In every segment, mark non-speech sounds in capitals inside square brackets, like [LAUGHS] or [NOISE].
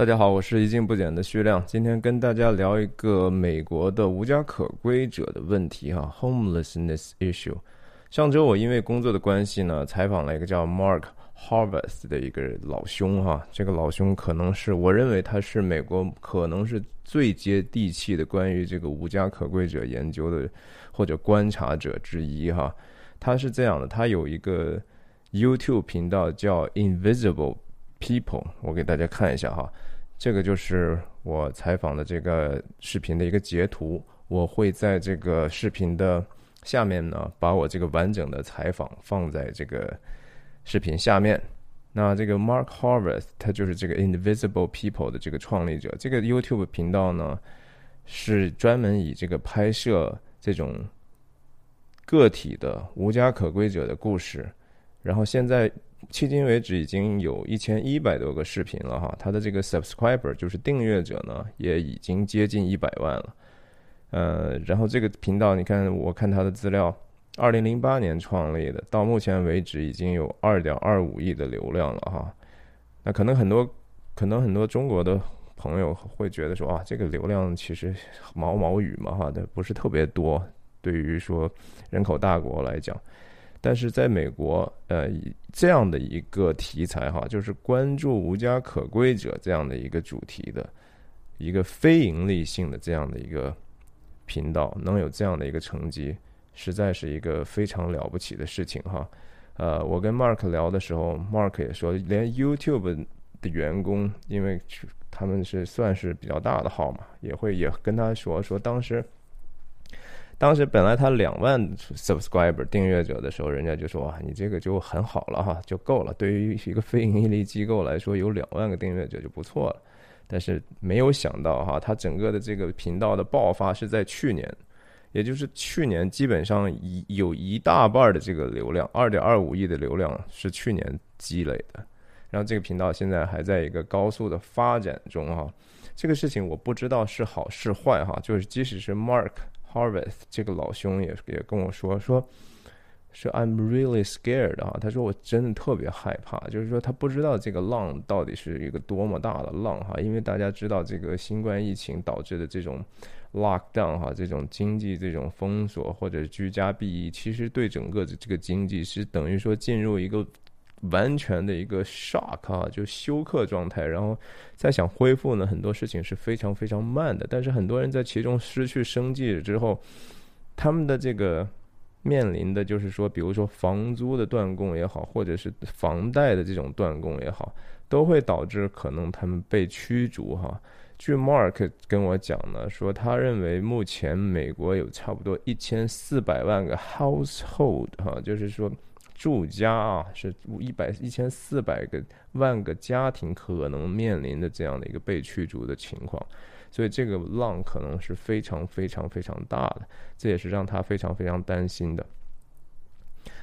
大家好，我是一镜不减的徐亮，今天跟大家聊一个美国的无家可归者的问题哈，homelessness issue。上周我因为工作的关系呢，采访了一个叫 Mark Harvest 的一个老兄哈，这个老兄可能是我认为他是美国可能是最接地气的关于这个无家可归者研究的或者观察者之一哈。他是这样的，他有一个 YouTube 频道叫 Invisible People，我给大家看一下哈。这个就是我采访的这个视频的一个截图，我会在这个视频的下面呢，把我这个完整的采访放在这个视频下面。那这个 Mark Harvest 他就是这个 Invisible People 的这个创立者，这个 YouTube 频道呢是专门以这个拍摄这种个体的无家可归者的故事，然后现在。迄今为止已经有一千一百多个视频了哈，他的这个 subscriber 就是订阅者呢，也已经接近一百万了。呃，然后这个频道，你看，我看他的资料，二零零八年创立的，到目前为止已经有二点二五亿的流量了哈。那可能很多，可能很多中国的朋友会觉得说啊，这个流量其实毛毛雨嘛哈，的不是特别多，对于说人口大国来讲。但是在美国，呃，这样的一个题材哈，就是关注无家可归者这样的一个主题的一个非盈利性的这样的一个频道，能有这样的一个成绩，实在是一个非常了不起的事情哈。呃，我跟 Mark 聊的时候，Mark 也说，连 YouTube 的员工，因为他们是算是比较大的号嘛，也会也跟他说说当时。当时本来他两万 subscriber 订阅者的时候，人家就说啊，你这个就很好了哈，就够了。对于一个非盈利机构来说，有两万个订阅者就不错了。但是没有想到哈，他整个的这个频道的爆发是在去年，也就是去年基本上一有一大半的这个流量，二点二五亿的流量是去年积累的。然后这个频道现在还在一个高速的发展中哈。这个事情我不知道是好是坏哈，就是即使是 Mark。Harvest 这个老兄也也跟我说说，说 I'm really scared 啊，他说我真的特别害怕，就是说他不知道这个浪到底是一个多么大的浪哈，因为大家知道这个新冠疫情导致的这种 lockdown 哈，这种经济这种封锁或者居家避疫，其实对整个的这个经济是等于说进入一个。完全的一个 shock 啊，就休克状态，然后再想恢复呢，很多事情是非常非常慢的。但是很多人在其中失去生计之后，他们的这个面临的就是说，比如说房租的断供也好，或者是房贷的这种断供也好，都会导致可能他们被驱逐哈。据 Mark 跟我讲呢，说他认为目前美国有差不多一千四百万个 household 哈，就是说。住家啊，是一百一千四百个万个家庭可能面临的这样的一个被驱逐的情况，所以这个浪可能是非常非常非常大的，这也是让他非常非常担心的。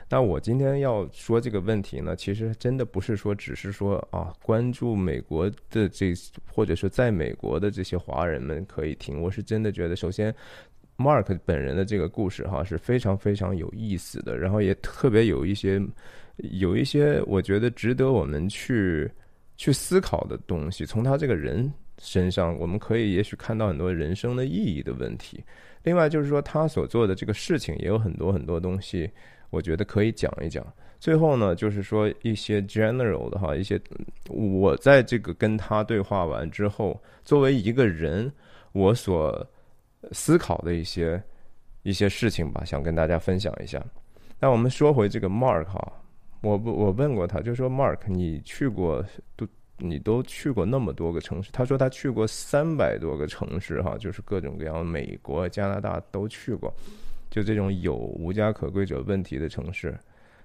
那我今天要说这个问题呢，其实真的不是说只是说啊，关注美国的这或者说在美国的这些华人们可以听，我是真的觉得首先。Mark 本人的这个故事哈是非常非常有意思的，然后也特别有一些有一些我觉得值得我们去去思考的东西。从他这个人身上，我们可以也许看到很多人生的意义的问题。另外就是说，他所做的这个事情也有很多很多东西，我觉得可以讲一讲。最后呢，就是说一些 general 的哈，一些我在这个跟他对话完之后，作为一个人，我所。思考的一些一些事情吧，想跟大家分享一下。那我们说回这个 Mark 哈，我不我问过他，就说 Mark，你去过都你都去过那么多个城市？他说他去过三百多个城市哈，就是各种各样美国、加拿大都去过，就这种有无家可归者问题的城市。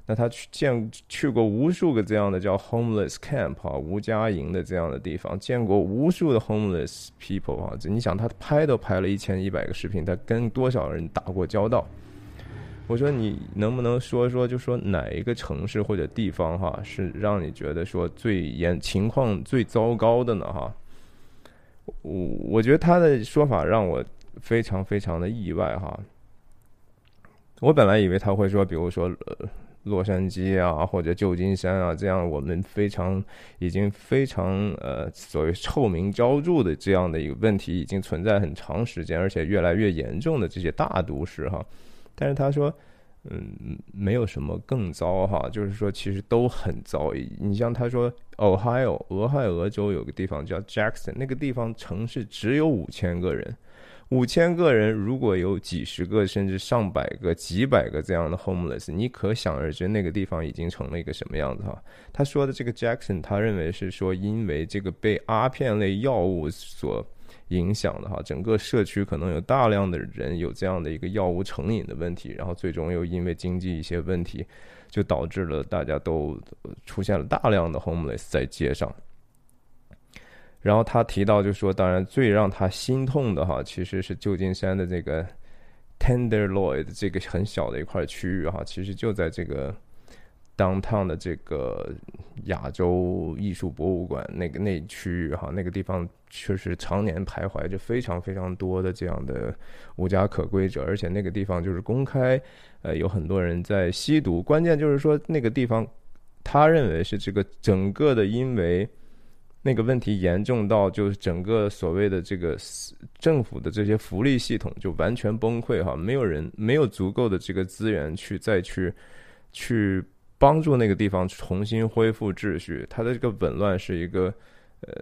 那他去见去过无数个这样的叫 homeless camp 啊，无家营的这样的地方，见过无数的 homeless people 啊。你想他拍都拍了一千一百个视频，他跟多少人打过交道？我说你能不能说说，就说哪一个城市或者地方哈，是让你觉得说最严情况最糟糕的呢？哈，我我觉得他的说法让我非常非常的意外哈。我本来以为他会说，比如说呃。洛杉矶啊或者旧金山啊这样我们非常已经非常呃所谓臭名昭著的这样的一个问题已经存在很长时间，而且越来越严重的这些大都市哈。但是他说。嗯，没有什么更糟哈，就是说其实都很糟。你像他说，Ohio 俄亥俄州有个地方叫 Jackson，那个地方城市只有五千个人，五千个人如果有几十个甚至上百个、几百个这样的 homeless，你可想而知那个地方已经成了一个什么样子哈。他说的这个 Jackson，他认为是说因为这个被阿片类药物所。影响的哈，整个社区可能有大量的人有这样的一个药物成瘾的问题，然后最终又因为经济一些问题，就导致了大家都出现了大量的 homeless 在街上。然后他提到，就说当然最让他心痛的哈，其实是旧金山的这个 Tenderloin 这个很小的一块区域哈，其实就在这个。downtown 的这个亚洲艺术博物馆那个那区域哈，那个地方确实常年徘徊着非常非常多的这样的无家可归者，而且那个地方就是公开，呃，有很多人在吸毒。关键就是说那个地方，他认为是这个整个的，因为那个问题严重到就是整个所谓的这个政府的这些福利系统就完全崩溃哈，没有人没有足够的这个资源去再去去。帮助那个地方重新恢复秩序，它的这个紊乱是一个呃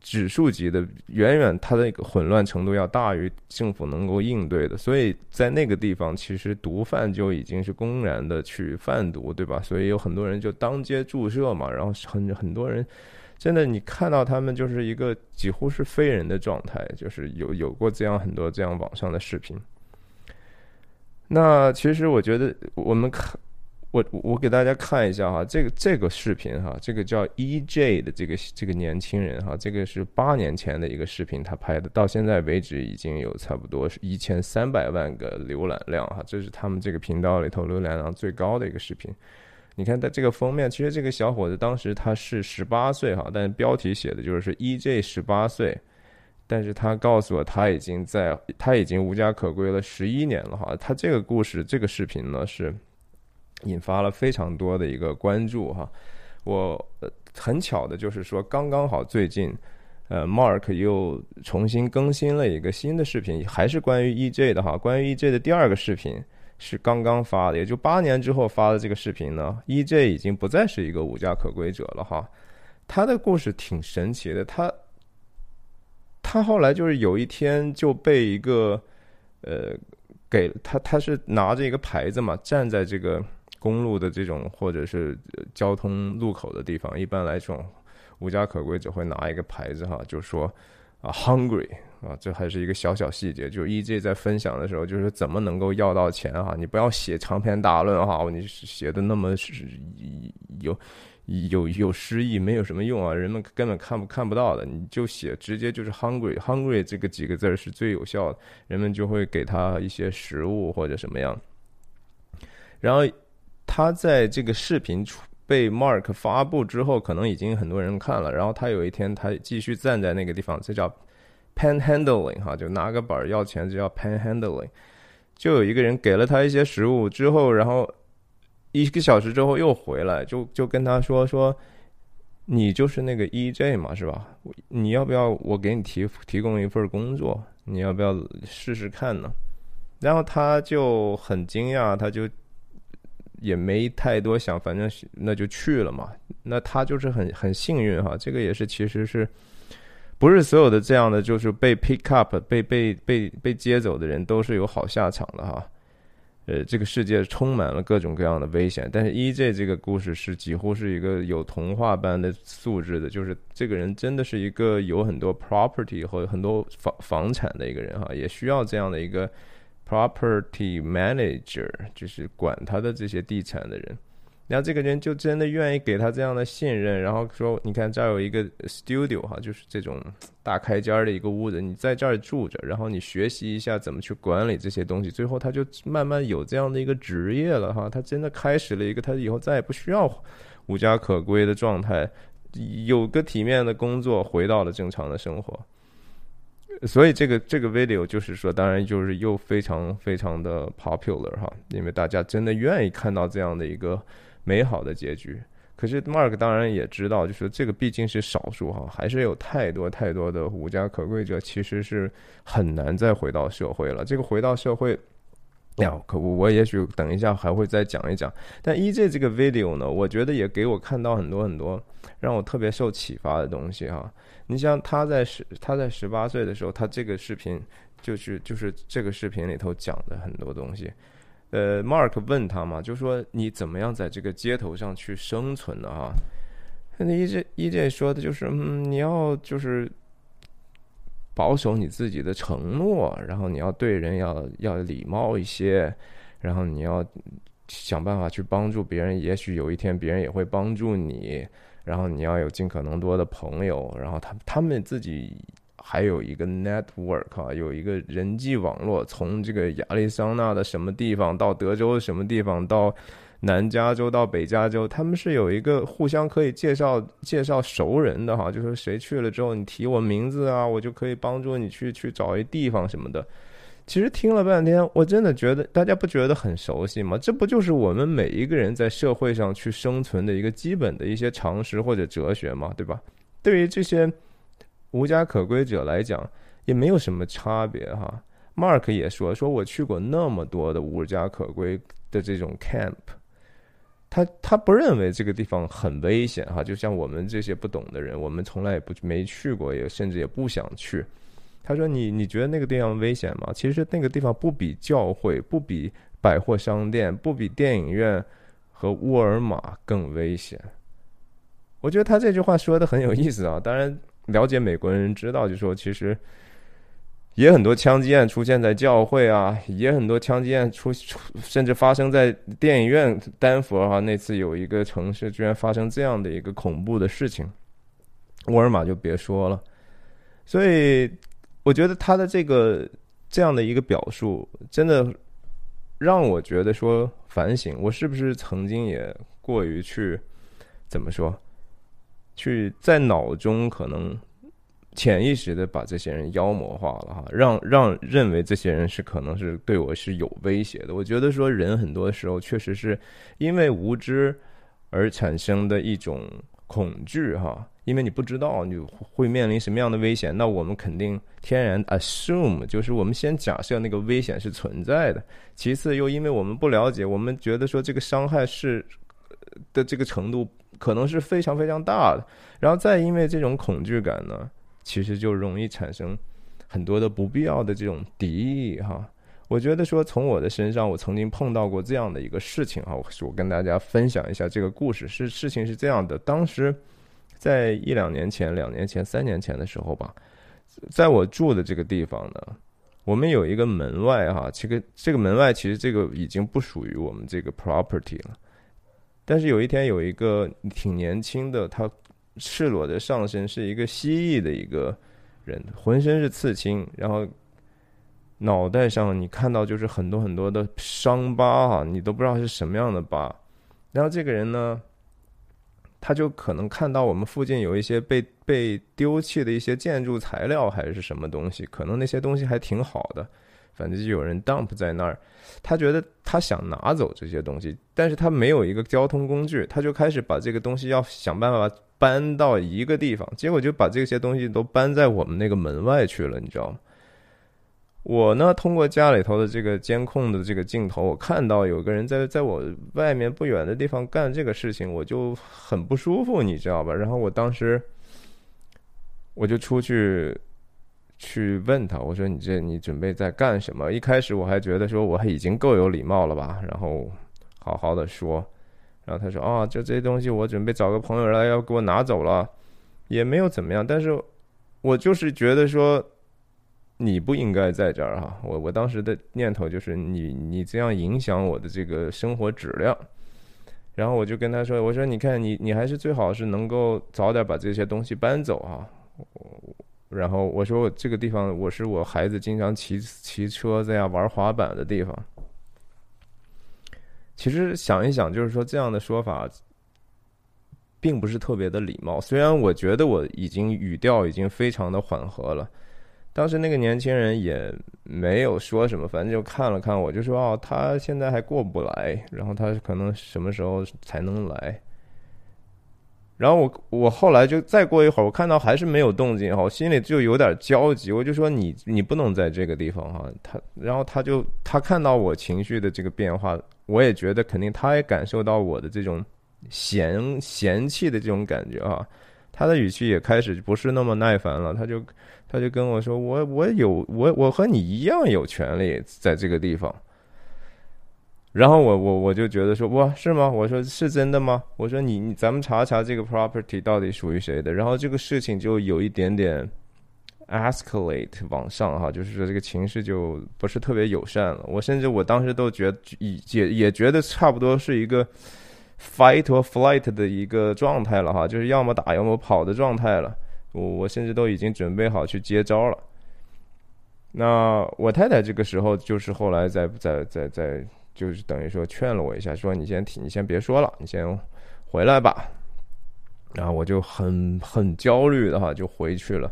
指数级的，远远它的一个混乱程度要大于政府能够应对的。所以在那个地方，其实毒贩就已经是公然的去贩毒，对吧？所以有很多人就当街注射嘛，然后很很多人真的你看到他们就是一个几乎是非人的状态，就是有有过这样很多这样网上的视频。那其实我觉得我们看。我我给大家看一下哈，这个这个视频哈，这个叫 E.J 的这个这个年轻人哈，这个是八年前的一个视频，他拍的，到现在为止已经有差不多是一千三百万个浏览量哈，这是他们这个频道里头浏览量最高的一个视频。你看他这个封面，其实这个小伙子当时他是十八岁哈，但是标题写的就是是 E.J 十八岁，但是他告诉我他已经在他已经无家可归了十一年了哈，他这个故事这个视频呢是。引发了非常多的一个关注哈，我很巧的就是说刚刚好最近，呃，Mark 又重新更新了一个新的视频，还是关于 EJ 的哈，关于 EJ 的第二个视频是刚刚发的，也就八年之后发的这个视频呢，EJ 已经不再是一个无家可归者了哈，他的故事挺神奇的，他他后来就是有一天就被一个呃给他他是拿着一个牌子嘛，站在这个。公路的这种或者是交通路口的地方，一般来说，无家可归者会拿一个牌子哈，就说啊，hungry 啊，这还是一个小小细节。就 EJ 在分享的时候，就是怎么能够要到钱哈，你不要写长篇大论哈，你写的那么是有有有诗意，没有什么用啊，人们根本看不看不到的，你就写直接就是 hungry，hungry 这个几个字是最有效的，人们就会给他一些食物或者什么样，然后。他在这个视频出被 Mark 发布之后，可能已经很多人看了。然后他有一天，他继续站在那个地方，这叫 panhandling 哈，就拿个本要钱，就叫 panhandling。就有一个人给了他一些食物之后，然后一个小时之后又回来，就就跟他说说，你就是那个 EJ 嘛，是吧？你要不要我给你提提供一份工作？你要不要试试看呢？然后他就很惊讶，他就。也没太多想，反正那就去了嘛。那他就是很很幸运哈，这个也是其实是不是所有的这样的就是被 pick up 被被被被接走的人都是有好下场的哈。呃，这个世界充满了各种各样的危险，但是 EJ 这个故事是几乎是一个有童话般的素质的，就是这个人真的是一个有很多 property 和很多房房产的一个人哈，也需要这样的一个。Property manager 就是管他的这些地产的人，然后这个人就真的愿意给他这样的信任，然后说：“你看这儿有一个 studio 哈，就是这种大开间的一个屋子，你在这儿住着，然后你学习一下怎么去管理这些东西，最后他就慢慢有这样的一个职业了哈，他真的开始了一个他以后再也不需要无家可归的状态，有个体面的工作，回到了正常的生活。”所以这个这个 video 就是说，当然就是又非常非常的 popular 哈，因为大家真的愿意看到这样的一个美好的结局。可是 Mark 当然也知道，就是这个毕竟是少数哈，还是有太多太多的无家可归者，其实是很难再回到社会了。这个回到社会，呀，可我也许等一下还会再讲一讲。但 EJ 这个 video 呢，我觉得也给我看到很多很多让我特别受启发的东西哈。你像他在十他在十八岁的时候，他这个视频就是就是这个视频里头讲的很多东西。呃，Mark 问他嘛，就说你怎么样在这个街头上去生存的哈？那 EJ EJ 说的就是，嗯，你要就是保守你自己的承诺，然后你要对人要要礼貌一些，然后你要想办法去帮助别人，也许有一天别人也会帮助你，然后你要有尽可能多的朋友，然后他他们自己。还有一个 network 啊，有一个人际网络，从这个亚利桑那的什么地方到德州的什么地方，到南加州到北加州，他们是有一个互相可以介绍介绍熟人的哈，就是谁去了之后，你提我名字啊，我就可以帮助你去去找一地方什么的。其实听了半天，我真的觉得大家不觉得很熟悉吗？这不就是我们每一个人在社会上去生存的一个基本的一些常识或者哲学嘛，对吧？对于这些。无家可归者来讲，也没有什么差别哈。Mark 也说，说我去过那么多的无家可归的这种 camp，他他不认为这个地方很危险哈。就像我们这些不懂的人，我们从来也不没去过，也甚至也不想去。他说：“你你觉得那个地方危险吗？其实那个地方不比教会，不比百货商店，不比电影院和沃尔玛更危险。”我觉得他这句话说的很有意思啊。当然。了解美国人知道，就说其实也很多枪击案出现在教会啊，也很多枪击案出甚至发生在电影院。丹佛哈那次有一个城市居然发生这样的一个恐怖的事情，沃尔玛就别说了。所以我觉得他的这个这样的一个表述，真的让我觉得说反省，我是不是曾经也过于去怎么说？去在脑中可能潜意识的把这些人妖魔化了哈，让让认为这些人是可能是对我是有威胁的。我觉得说人很多时候确实是因为无知而产生的一种恐惧哈，因为你不知道你会面临什么样的危险，那我们肯定天然 assume 就是我们先假设那个危险是存在的，其次又因为我们不了解，我们觉得说这个伤害是的这个程度。可能是非常非常大的，然后再因为这种恐惧感呢，其实就容易产生很多的不必要的这种敌意哈。我觉得说从我的身上，我曾经碰到过这样的一个事情哈，我我跟大家分享一下这个故事。是事情是这样的，当时在一两年前、两年前、三年前的时候吧，在我住的这个地方呢，我们有一个门外哈，这个这个门外其实这个已经不属于我们这个 property 了。但是有一天，有一个挺年轻的，他赤裸的上身是一个蜥蜴的一个人，浑身是刺青，然后脑袋上你看到就是很多很多的伤疤哈，你都不知道是什么样的疤。然后这个人呢，他就可能看到我们附近有一些被被丢弃的一些建筑材料还是什么东西，可能那些东西还挺好的。反正就有人 dump 在那儿，他觉得他想拿走这些东西，但是他没有一个交通工具，他就开始把这个东西要想办法搬到一个地方，结果就把这些东西都搬在我们那个门外去了，你知道吗？我呢，通过家里头的这个监控的这个镜头，我看到有个人在在我外面不远的地方干这个事情，我就很不舒服，你知道吧？然后我当时我就出去。去问他，我说你这你准备在干什么？一开始我还觉得说我已经够有礼貌了吧，然后好好的说，然后他说啊，就这些东西我准备找个朋友来要给我拿走了，也没有怎么样，但是我就是觉得说你不应该在这儿哈，我我当时的念头就是你你这样影响我的这个生活质量，然后我就跟他说，我说你看你你还是最好是能够早点把这些东西搬走啊。然后我说我这个地方我是我孩子经常骑骑车子呀玩滑板的地方。其实想一想，就是说这样的说法，并不是特别的礼貌。虽然我觉得我已经语调已经非常的缓和了，当时那个年轻人也没有说什么，反正就看了看我，就说哦，他现在还过不来，然后他可能什么时候才能来。然后我我后来就再过一会儿，我看到还是没有动静哈，我心里就有点焦急，我就说你你不能在这个地方哈。他然后他就他看到我情绪的这个变化，我也觉得肯定他也感受到我的这种嫌嫌弃的这种感觉啊，他的语气也开始不是那么耐烦了，他就他就跟我说我我有我我和你一样有权利在这个地方。然后我我我就觉得说哇是吗？我说是真的吗？我说你你咱们查查这个 property 到底属于谁的。然后这个事情就有一点点 escalate 往上哈，就是说这个情绪就不是特别友善了。我甚至我当时都觉得也也觉得差不多是一个 fight or flight 的一个状态了哈，就是要么打要么跑的状态了。我我甚至都已经准备好去接招了。那我太太这个时候就是后来在在在在。就是等于说劝了我一下，说你先停，你先别说了，你先回来吧。然后我就很很焦虑的哈，就回去了。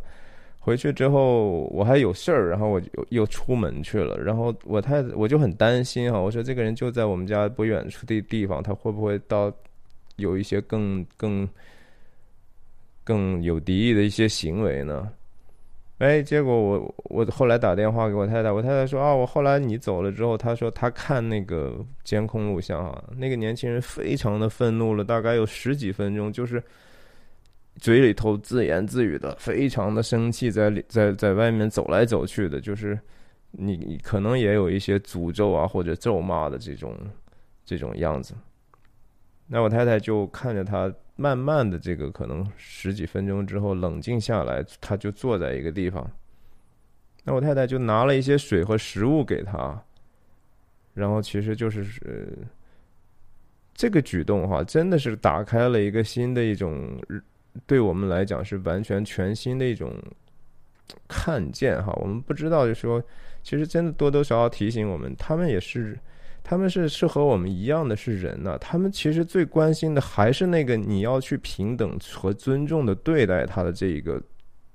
回去之后我还有事儿，然后我就又出门去了。然后我太我就很担心哈，我说这个人就在我们家不远处的地方，他会不会到有一些更更更有敌意的一些行为呢？哎，结果我我后来打电话给我太太，我太太说啊，我后来你走了之后，她说她看那个监控录像啊，那个年轻人非常的愤怒了，大概有十几分钟，就是嘴里头自言自语的，非常的生气，在里在在外面走来走去的，就是你你可能也有一些诅咒啊或者咒骂的这种这种样子。那我太太就看着他。慢慢的，这个可能十几分钟之后冷静下来，他就坐在一个地方。那我太太就拿了一些水和食物给他，然后其实就是呃，这个举动哈，真的是打开了一个新的一种，对我们来讲是完全全新的一种看见哈。我们不知道，就说其实真的多多少少提醒我们，他们也是。他们是是和我们一样的是人呢，他们其实最关心的还是那个你要去平等和尊重的对待他的这一个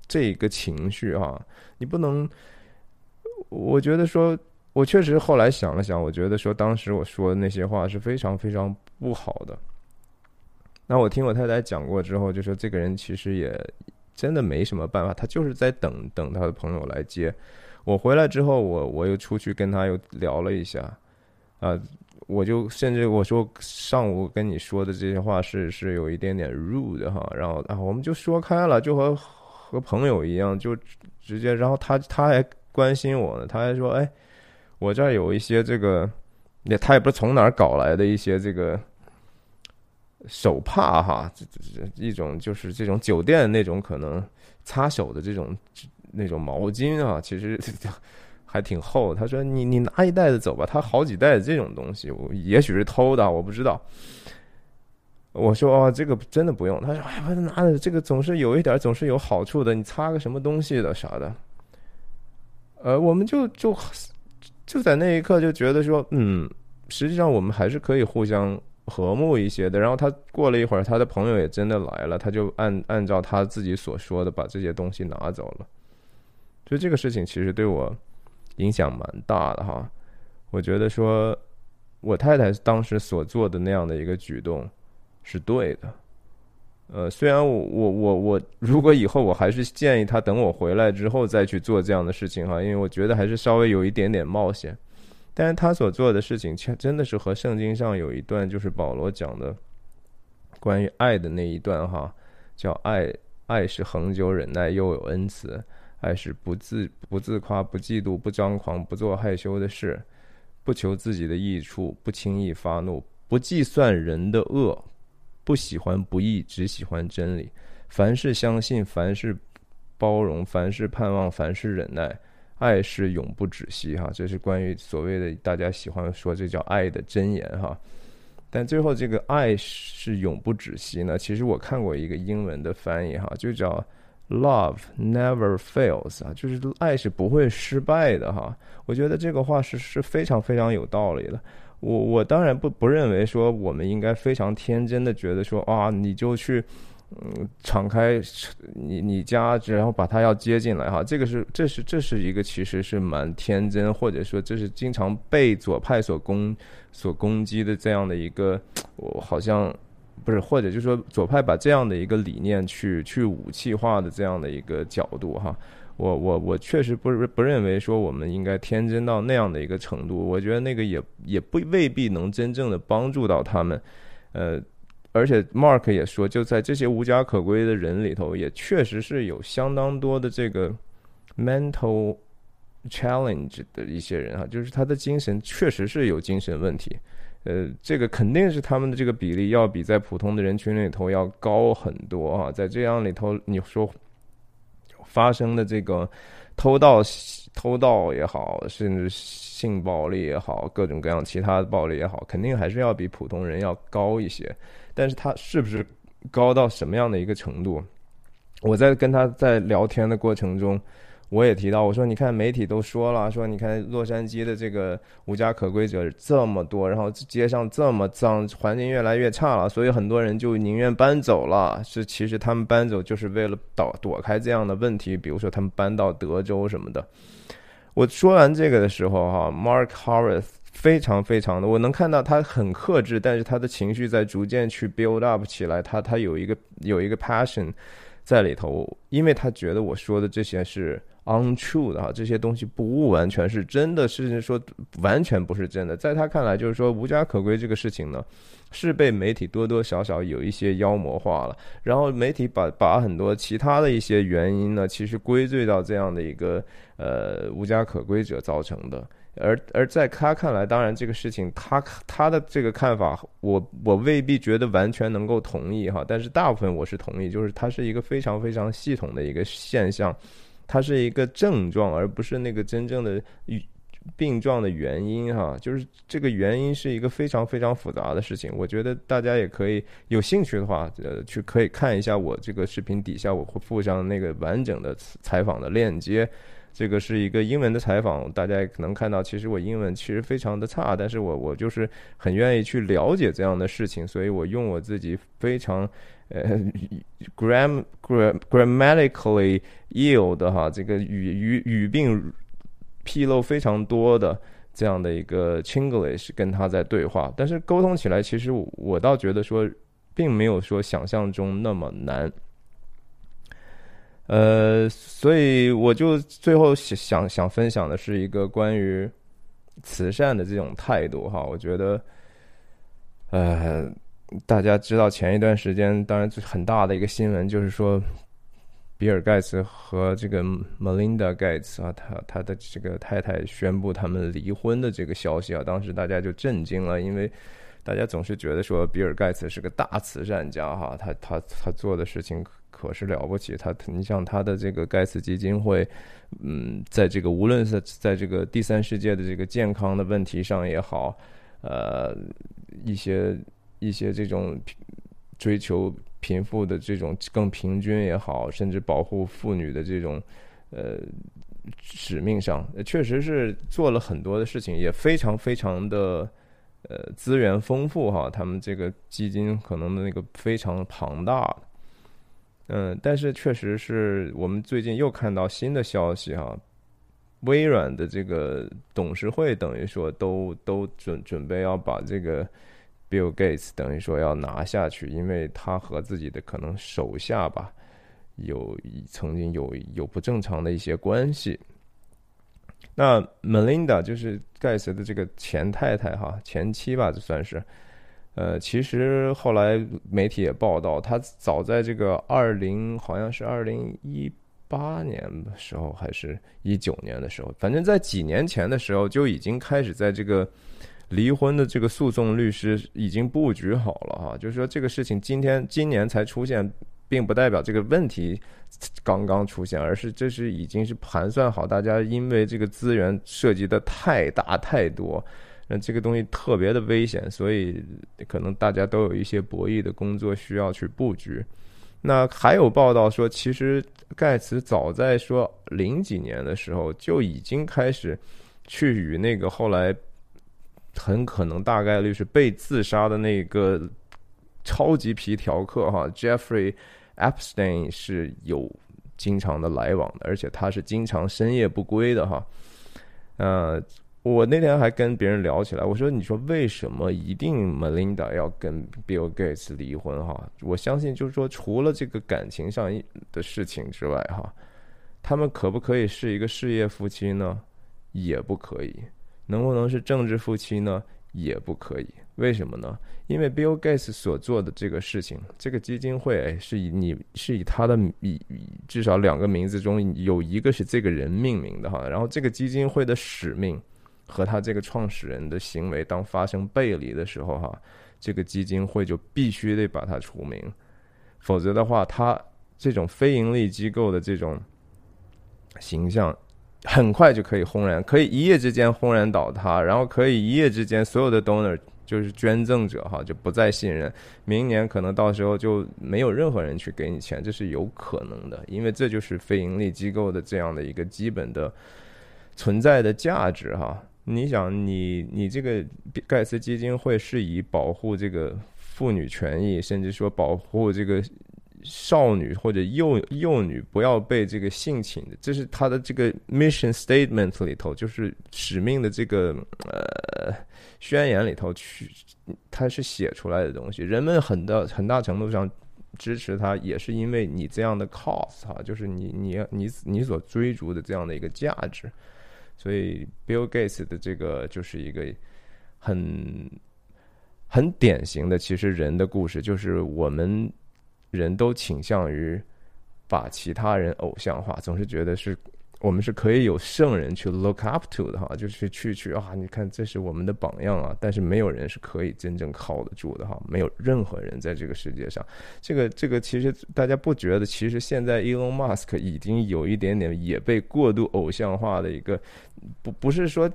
这一个情绪哈，你不能，我觉得说，我确实后来想了想，我觉得说当时我说的那些话是非常非常不好的。那我听我太太讲过之后，就说这个人其实也真的没什么办法，他就是在等等他的朋友来接我回来之后，我我又出去跟他又聊了一下。啊，我就甚至我说上午跟你说的这些话是是有一点点 rude 哈，然后啊我们就说开了，就和和朋友一样，就直接，然后他他还关心我呢，他还说，哎，我这儿有一些这个，也他也不是从哪儿搞来的一些这个手帕哈，这这这一种就是这种酒店那种可能擦手的这种那种毛巾啊，其实。[LAUGHS] 还挺厚，他说你你拿一袋子走吧，他好几袋子这种东西，我也许是偷的，我不知道。我说哦，这个真的不用。他说哎，我拿的这个总是有一点，总是有好处的，你擦个什么东西的啥的。呃，我们就就就在那一刻就觉得说，嗯，实际上我们还是可以互相和睦一些的。然后他过了一会儿，他的朋友也真的来了，他就按按照他自己所说的把这些东西拿走了。所以这个事情其实对我。影响蛮大的哈，我觉得说，我太太当时所做的那样的一个举动是对的。呃，虽然我我我我，如果以后我还是建议她等我回来之后再去做这样的事情哈，因为我觉得还是稍微有一点点冒险。但是她所做的事情却，真的是和圣经上有一段就是保罗讲的关于爱的那一段哈，叫爱爱是恒久忍耐又有恩慈。爱是不自不自夸，不嫉妒，不张狂，不做害羞的事，不求自己的益处，不轻易发怒，不计算人的恶，不喜欢不义，只喜欢真理。凡事相信，凡事包容，凡事盼望，凡事忍耐。爱是永不止息。哈，这是关于所谓的大家喜欢说这叫爱的箴言。哈，但最后这个爱是永不止息呢？其实我看过一个英文的翻译，哈，就叫。Love never fails 啊，就是爱是不会失败的哈。我觉得这个话是是非常非常有道理的。我我当然不不认为说我们应该非常天真的觉得说啊，你就去嗯，敞开你你家，然后把他要接进来哈，这个是这是这是一个其实是蛮天真，或者说这是经常被左派所攻所攻击的这样的一个，我好像不是，或者就是说左派把这样的一个理念去去武器化的这样的一个角度哈，我我我确实不是不认为说我们应该天真到那样的一个程度，我觉得那个也也不未必能真正的帮助到他们，呃。而且，Mark 也说，就在这些无家可归的人里头，也确实是有相当多的这个 mental challenge 的一些人哈，就是他的精神确实是有精神问题。呃，这个肯定是他们的这个比例要比在普通的人群里头要高很多啊。在这样里头，你说发生的这个偷盗、偷盗也好，甚至性暴力也好，各种各样其他的暴力也好，肯定还是要比普通人要高一些。但是他是不是高到什么样的一个程度？我在跟他在聊天的过程中，我也提到，我说你看媒体都说了，说你看洛杉矶的这个无家可归者这么多，然后街上这么脏，环境越来越差了，所以很多人就宁愿搬走了。是其实他们搬走就是为了躲躲开这样的问题，比如说他们搬到德州什么的。我说完这个的时候，哈，Mark Harris。非常非常的，我能看到他很克制，但是他的情绪在逐渐去 build up 起来，他他有一个有一个 passion 在里头，因为他觉得我说的这些是 untrue 的哈，这些东西不完全是真的，甚至说完全不是真的，在他看来，就是说无家可归这个事情呢，是被媒体多多少少有一些妖魔化了，然后媒体把把很多其他的一些原因呢，其实归罪到这样的一个呃无家可归者造成的。而而在他看来，当然这个事情，他他的这个看法，我我未必觉得完全能够同意哈，但是大部分我是同意，就是它是一个非常非常系统的一个现象，它是一个症状，而不是那个真正的病状的原因哈，就是这个原因是一个非常非常复杂的事情，我觉得大家也可以有兴趣的话，呃，去可以看一下我这个视频底下我会附上那个完整的采访的链接。这个是一个英文的采访，大家可能看到，其实我英文其实非常的差，但是我我就是很愿意去了解这样的事情，所以我用我自己非常呃 gram gram grammatically ill 的哈，这个语语语病纰漏非常多的这样的一个 Chinglish 跟他在对话，但是沟通起来，其实我倒觉得说，并没有说想象中那么难。呃，所以我就最后想想分享的是一个关于慈善的这种态度哈。我觉得，呃，大家知道前一段时间，当然很大的一个新闻就是说，比尔盖茨和这个 Melinda 盖茨啊，他他的这个太太宣布他们离婚的这个消息啊，当时大家就震惊了，因为大家总是觉得说比尔盖茨是个大慈善家哈，他他他做的事情。可是了不起，他你像他的这个盖茨基金会，嗯，在这个无论是在这个第三世界的这个健康的问题上也好，呃，一些一些这种追求贫富的这种更平均也好，甚至保护妇女的这种呃使命上，确实是做了很多的事情，也非常非常的呃资源丰富哈，他们这个基金可能的那个非常庞大。嗯，但是确实是我们最近又看到新的消息哈，微软的这个董事会等于说都都准准备要把这个 Bill Gates 等于说要拿下去，因为他和自己的可能手下吧有曾经有有不正常的一些关系。那 Melinda 就是盖茨的这个前太太哈，前妻吧，这算是。呃，其实后来媒体也报道，他早在这个二零，好像是二零一八年的时候，还是一九年的时候，反正在几年前的时候就已经开始在这个离婚的这个诉讼律师已经布局好了哈。就是说这个事情今天今年才出现，并不代表这个问题刚刚出现，而是这是已经是盘算好，大家因为这个资源涉及的太大太多。那这个东西特别的危险，所以可能大家都有一些博弈的工作需要去布局。那还有报道说，其实盖茨早在说零几年的时候就已经开始去与那个后来很可能大概率是被自杀的那个超级皮条客哈，Jeffrey Epstein 是有经常的来往的，而且他是经常深夜不归的哈。呃，我那天还跟别人聊起来，我说：“你说为什么一定 Melinda 要跟 Bill Gates 离婚哈？”我相信就是说，除了这个感情上的事情之外哈，他们可不可以是一个事业夫妻呢？也不可以。能不能是政治夫妻呢？也不可以。为什么呢？因为 Bill Gates 所做的这个事情，这个基金会是以你是以他的以至少两个名字中有一个是这个人命名的哈。然后这个基金会的使命和他这个创始人的行为，当发生背离的时候哈，这个基金会就必须得把它除名，否则的话，他这种非盈利机构的这种形象。很快就可以轰然，可以一夜之间轰然倒塌，然后可以一夜之间所有的 donor 就是捐赠者哈就不再信任，明年可能到时候就没有任何人去给你钱，这是有可能的，因为这就是非盈利机构的这样的一个基本的存在的价值哈。你想，你你这个盖茨基金会是以保护这个妇女权益，甚至说保护这个。少女或者幼幼女不要被这个性侵的，这是他的这个 mission statement 里头，就是使命的这个呃宣言里头去，他是写出来的东西。人们很大很大程度上支持他，也是因为你这样的 cause 哈，就是你你你你所追逐的这样的一个价值。所以 Bill Gates 的这个就是一个很很典型的，其实人的故事，就是我们。人都倾向于把其他人偶像化，总是觉得是我们是可以有圣人去 look up to 的哈，就是去去啊，你看这是我们的榜样啊。但是没有人是可以真正靠得住的哈，没有任何人在这个世界上。这个这个其实大家不觉得，其实现在 Elon Musk 已经有一点点也被过度偶像化的一个，不不是说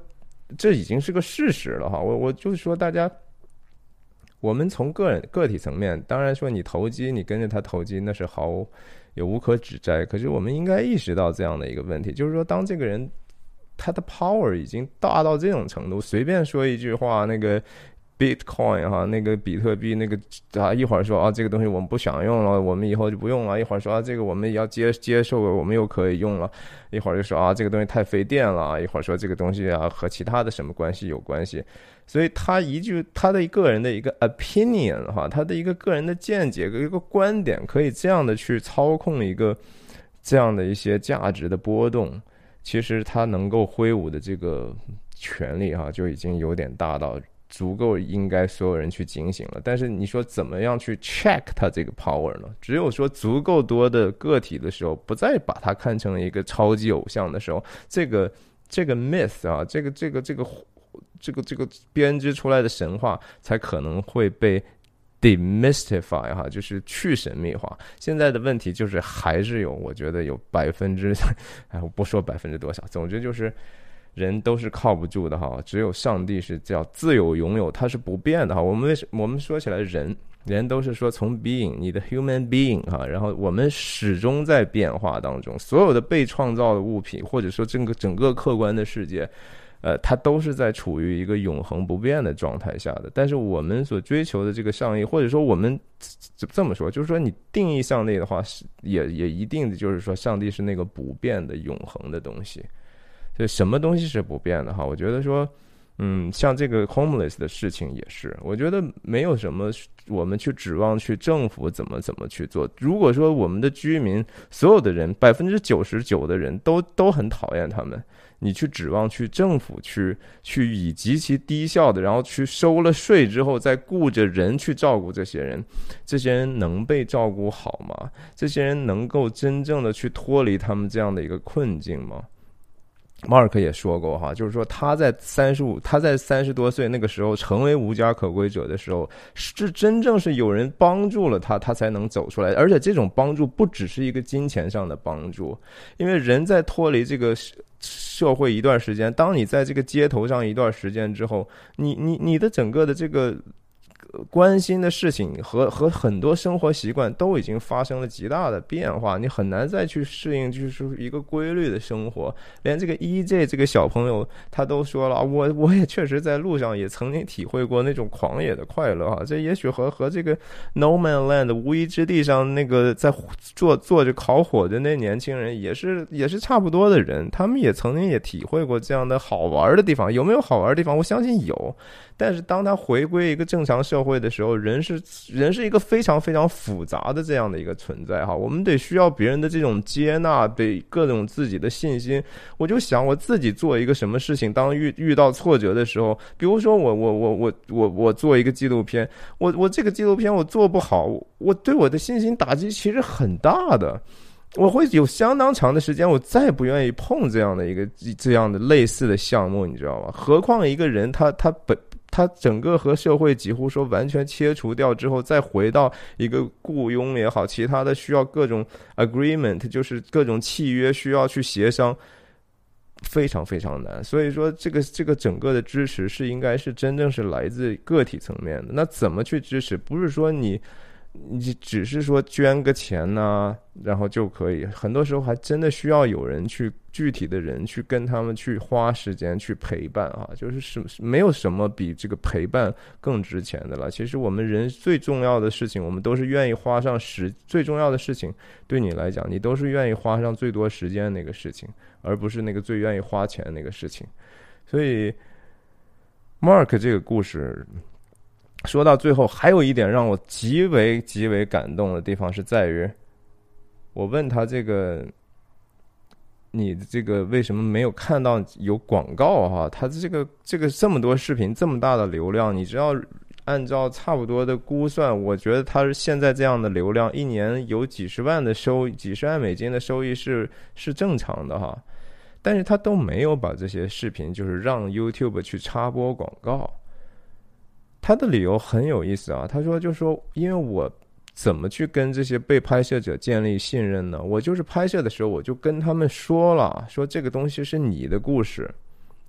这已经是个事实了哈。我我就是说大家。我们从个人个体层面，当然说你投机，你跟着他投机，那是毫也无可指摘。可是我们应该意识到这样的一个问题，就是说，当这个人他的 power 已经大到这种程度，随便说一句话，那个。Bitcoin 哈，那个比特币那个啊，一会儿说啊这个东西我们不想用了，我们以后就不用了；一会儿说啊这个我们也要接接受，我们又可以用了；一会儿就说啊这个东西太费电了；一会儿说这个东西啊和其他的什么关系有关系。所以他一句他的个人的一个 opinion 哈，他的一个个人的见解一个观点，可以这样的去操控一个这样的一些价值的波动，其实他能够挥舞的这个权利哈，就已经有点大到。足够应该所有人去警醒了，但是你说怎么样去 check 它这个 power 呢？只有说足够多的个体的时候，不再把它看成一个超级偶像的时候，这个这个 myth 啊，这个这个这个这个这个编织出来的神话，才可能会被 demystify 哈，就是去神秘化。现在的问题就是还是有，我觉得有百分之，哎，我不说百分之多少，总之就是。人都是靠不住的哈，只有上帝是叫自由拥有，它是不变的哈。我们为什我们说起来人，人都是说从 being 你的 human being 哈，然后我们始终在变化当中，所有的被创造的物品或者说整个整个客观的世界，呃，它都是在处于一个永恒不变的状态下的。但是我们所追求的这个上帝，或者说我们这这么说，就是说你定义上帝的话，是也也一定就是说上帝是那个不变的永恒的东西。就什么东西是不变的哈？我觉得说，嗯，像这个 homeless 的事情也是，我觉得没有什么我们去指望去政府怎么怎么去做。如果说我们的居民所有的人百分之九十九的人都都很讨厌他们，你去指望去政府去去以极其低效的，然后去收了税之后再雇着人去照顾这些人，这些人能被照顾好吗？这些人能够真正的去脱离他们这样的一个困境吗？Mark 也说过哈，就是说他在三十五，他在三十多岁那个时候成为无家可归者的时候，是真正是有人帮助了他，他才能走出来。而且这种帮助不只是一个金钱上的帮助，因为人在脱离这个社会一段时间，当你在这个街头上一段时间之后，你你你的整个的这个关心的事情和和很多生活习惯都已经发生了极大的变化，你很难再去适应，就是一个规律的生活。连这个 EJ 这个小朋友他都说了，我我也确实在路上也曾经体会过那种狂野的快乐啊！这也许和和这个 No Man Land 无依之地上那个在做做着烤火的那年轻人也是也是差不多的人，他们也曾经也体会过这样的好玩的地方。有没有好玩的地方？我相信有。但是当他回归一个正常社会的时候，人是人是一个非常非常复杂的这样的一个存在哈。我们得需要别人的这种接纳，得各种自己的信心。我就想我自己做一个什么事情，当遇遇到挫折的时候，比如说我我我我我我做一个纪录片，我我这个纪录片我做不好，我对我的信心打击其实很大的。我会有相当长的时间，我再不愿意碰这样的一个这样的类似的项目，你知道吗？何况一个人他他本。他整个和社会几乎说完全切除掉之后，再回到一个雇佣也好，其他的需要各种 agreement，就是各种契约需要去协商，非常非常难。所以说，这个这个整个的支持是应该是真正是来自个体层面的。那怎么去支持？不是说你。你只是说捐个钱呢，然后就可以。很多时候还真的需要有人去具体的人去跟他们去花时间去陪伴啊，就是什没有什么比这个陪伴更值钱的了。其实我们人最重要的事情，我们都是愿意花上时最重要的事情，对你来讲，你都是愿意花上最多时间那个事情，而不是那个最愿意花钱那个事情。所以，Mark 这个故事。说到最后，还有一点让我极为极为感动的地方是在于，我问他这个，你这个为什么没有看到有广告哈？他这个这个这么多视频，这么大的流量，你知道，按照差不多的估算，我觉得他是现在这样的流量，一年有几十万的收，几十万美金的收益是是正常的哈。但是他都没有把这些视频，就是让 YouTube 去插播广告。他的理由很有意思啊，他说：“就说因为我怎么去跟这些被拍摄者建立信任呢？我就是拍摄的时候，我就跟他们说了，说这个东西是你的故事。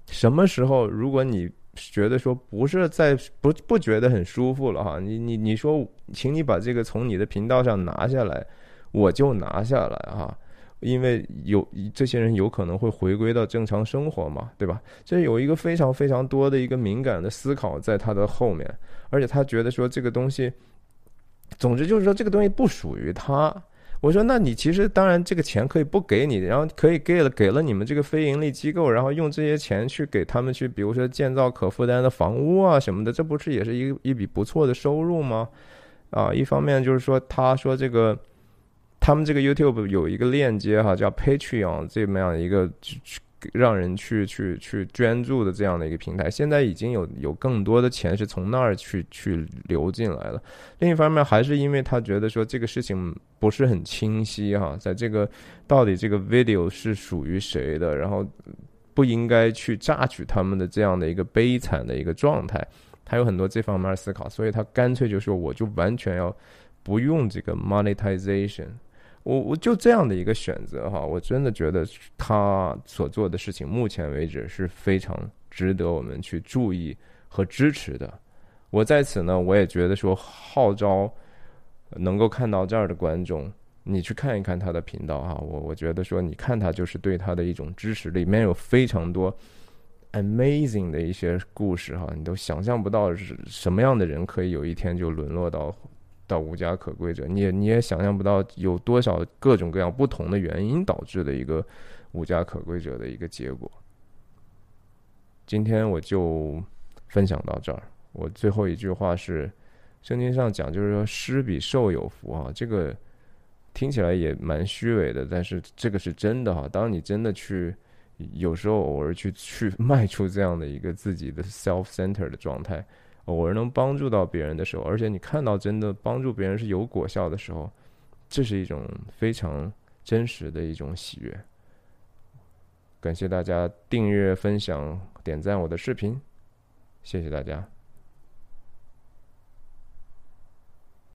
什么时候如果你觉得说不是在不不觉得很舒服了哈，你你你说，请你把这个从你的频道上拿下来，我就拿下来哈。”因为有这些人有可能会回归到正常生活嘛，对吧？这有一个非常非常多的一个敏感的思考在他的后面，而且他觉得说这个东西，总之就是说这个东西不属于他。我说，那你其实当然这个钱可以不给你，然后可以给了给了你们这个非盈利机构，然后用这些钱去给他们去，比如说建造可负担的房屋啊什么的，这不是也是一一笔不错的收入吗？啊，一方面就是说他说这个。他们这个 YouTube 有一个链接哈，叫 Patreon 这么样一个去去让人去去去捐助的这样的一个平台，现在已经有有更多的钱是从那儿去去流进来了。另一方面，还是因为他觉得说这个事情不是很清晰哈，在这个到底这个 video 是属于谁的，然后不应该去榨取他们的这样的一个悲惨的一个状态，他有很多这方面思考，所以他干脆就说我就完全要不用这个 monetization。我我就这样的一个选择哈，我真的觉得他所做的事情，目前为止是非常值得我们去注意和支持的。我在此呢，我也觉得说号召能够看到这儿的观众，你去看一看他的频道哈。我我觉得说，你看他就是对他的一种支持，里面有非常多 amazing 的一些故事哈，你都想象不到是什么样的人可以有一天就沦落到。到无家可归者，你也你也想象不到有多少各种各样不同的原因导致的一个无家可归者的一个结果。今天我就分享到这儿。我最后一句话是，圣经上讲就是说施比受有福啊，这个听起来也蛮虚伪的，但是这个是真的哈。当你真的去有时候偶尔去去 [LAUGHS] 迈出这样的一个自己的 self center 的状态。偶尔能帮助到别人的时候，而且你看到真的帮助别人是有果效的时候，这是一种非常真实的一种喜悦。感谢大家订阅、分享、点赞我的视频，谢谢大家。